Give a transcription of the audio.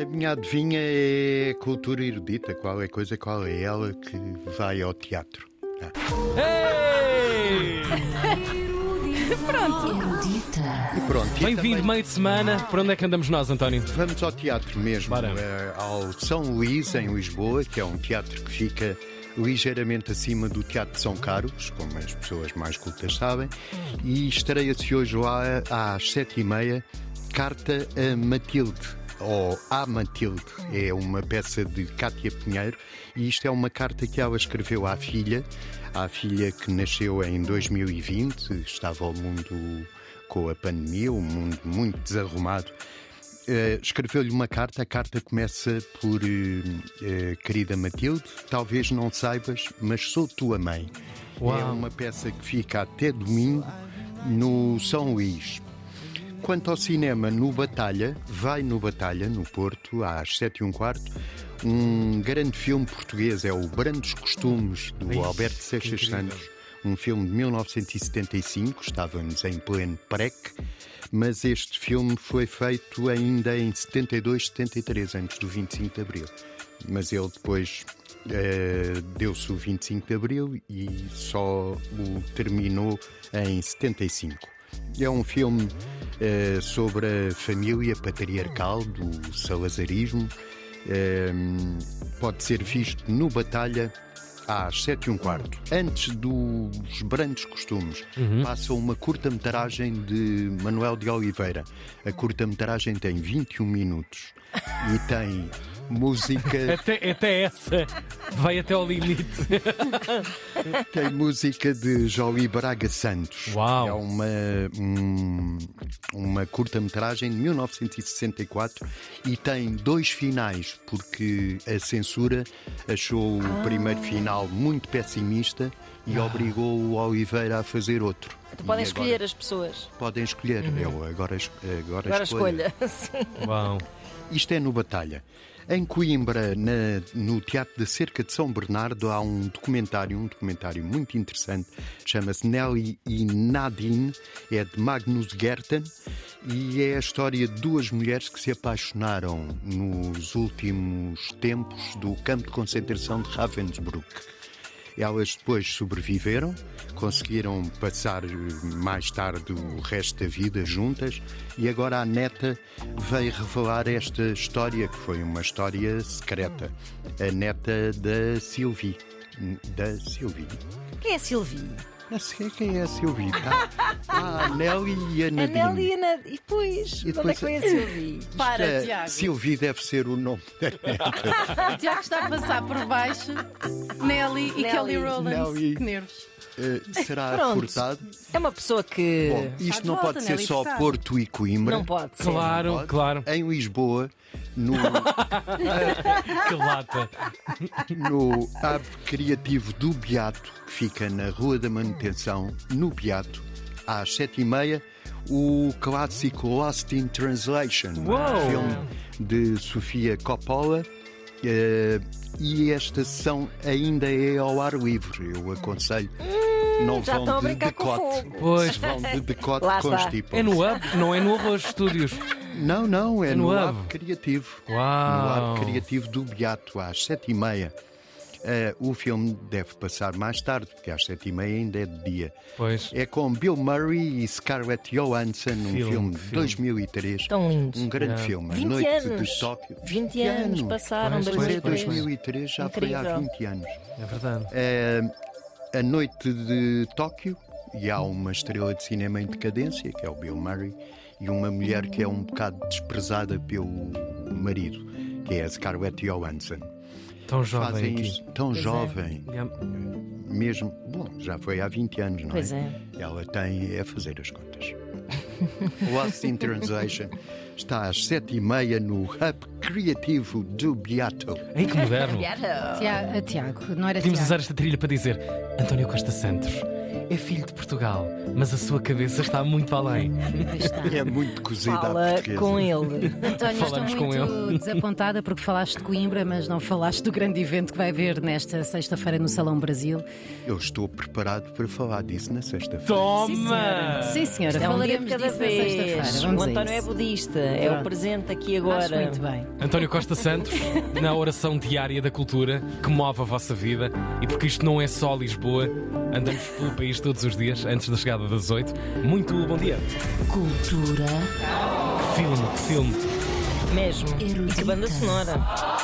A minha adivinha é cultura erudita. Qual é a coisa, qual é ela que vai ao teatro? Ah. Ei! E pronto. e Bem-vindo, também meio de semana. Por onde é que andamos nós, António? Vamos ao teatro mesmo, Bora. eh, ao São Luís, em Lisboa, que é um teatro que fica ligeiramente acima do Teatro de São Carlos, como as pessoas mais cultas sabem, e estreia-se hoje lá às sete e meia, Carta a Matilde. Ou A Matilde, é uma peça de Cátia Pinheiro, e isto é uma carta que ela escreveu à filha, à filha que nasceu em 2020, estava ao mundo com a pandemia, um mundo muito desarrumado. Eh, Escreveu-lhe uma carta, a carta começa por eh, eh, Querida Matilde, talvez não saibas, mas sou tua mãe. Uau. É uma peça que fica até domingo no São Luís. Quanto ao cinema, no Batalha, vai no Batalha, no Porto, às sete e um quarto, um grande filme português, é o Brandos Costumes, do Ixi, Alberto Seixas. Santos. Um filme de 1975, estávamos em pleno PREC, mas este filme foi feito ainda em 72, 73, antes do 25 de Abril. Mas ele depois eh, deu-se o 25 de Abril e só o terminou em 75. É um filme eh, sobre a família patriarcal do salazarismo. Eh, pode ser visto no Batalha às 7 e um quarto. Antes dos brandos costumes, passa uma curta-metragem de Manuel de Oliveira. A curta-metragem tem 21 minutos e tem música, Até, até essa vai até ao limite. tem música de Jolie Braga Santos. Uau. É uma, um- uma curta-metragem de 1964 e tem dois finais, porque a censura achou o primeiro final muito pessimista e obrigou o Oliveira a fazer outro. Então podem escolher agora as pessoas. Podem escolher. Eu agora, agora, Agora escolho. escolha. Isto é no Batalha. Em Coimbra, na- no Teatro da Cerca de São Bernardo, há um documentário, um documentário muito interessante, chama-se Nelly e Nadine, é de Magnus Gerten e é a história de duas mulheres que se apaixonaram nos últimos tempos do campo de concentração de Ravensbrück. Elas depois sobreviveram, conseguiram passar eh, mais tarde o resto da vida juntas e agora a neta veio revelar esta história, que foi uma história secreta. A neta da Sylvie. Da Sylvie. Quem é a Silvi? Não sei quem é a Sylvie. tá? Ah, a Nelly e a A Nadine. Nelly e a Nad... E depois, E de onde é depois- que foi a Silvi? Para, É, Tiago. Sylvie deve ser o nome da neta. O Tiago está a passar por baixo. Nelly e Nelly. Kelly Rowland. Nelly. Que nervos. Eh, será Pronto. furtado? É uma pessoa que. Bom, isto não volta, pode ser Nelly só. Porto e Coimbra. Não pode ser. Claro, Pode. claro. Em Lisboa, no, Que lata. no Hub Criativo do Beato, que fica na Rua da Manutenção, no Beato, às sete e meia, o clássico Lost in Translation, um filme de Sofia Coppola. eh, e esta sessão ainda é ao ar livre. Eu aconselho. não Hum, já vão de decote. Pois. Vão de decote com está. tipo. É no Hub, não é no Arroz Studios. Não, não, é É no no, Hub. Hub Criativo. Uau. No Hub Criativo do Beato, às sete e meia. Eh, o filme deve passar mais tarde, porque às sete e meia ainda é de dia. Pois. É com Bill Murray e Scarlett Johansson, um Filme, filme, de filme. 2003. Tão lindos. Um grande Yeah. filme, A 20 Noite anos. de Tóquio. 20 anos passaram, Pois, Pois é, 2003. 2003 já foi há Incrível. 20 anos. É verdade. Eh, a Noite de Tóquio, e há uma estrela de cinema em decadência, que é o Bill Murray, e uma mulher que é um bocado desprezada pelo marido, que é a Scarlett Johansson. Tão jovem Fazem aqui. isto tão Pois é. jovem, Yeah. mesmo. Bom, já foi há 20 anos, não Pois é? é. Ela tem é fazer as contas. Lost in Translation está às sete e meia no Hub Criativo do Beato. Ei, que moderno. Tiago, não era Podíamos usar esta trilha para dizer António Costa Santos é filho de Portugal, mas a sua cabeça está muito além. É muito cozida à Fala portuguesa. com ele. António, Falamos estou com muito desapontada porque falaste de Coimbra, mas não falaste do grande evento que vai haver nesta sexta-feira no Salão Brasil. Eu estou preparado para falar disso na sexta-feira. Toma! Sim, senhora, É um falaremos de cada disso na sexta-feira. vez. O António é budista, é o presente aqui Acho agora. muito bem. António Costa Santos, na oração diária da cultura que move a vossa vida e porque isto não é só Lisboa, andamos pelo país todos os dias antes da chegada das 8. Muito bom dia. Cultura Que filme, que filme. Mesmo. E que banda sonora.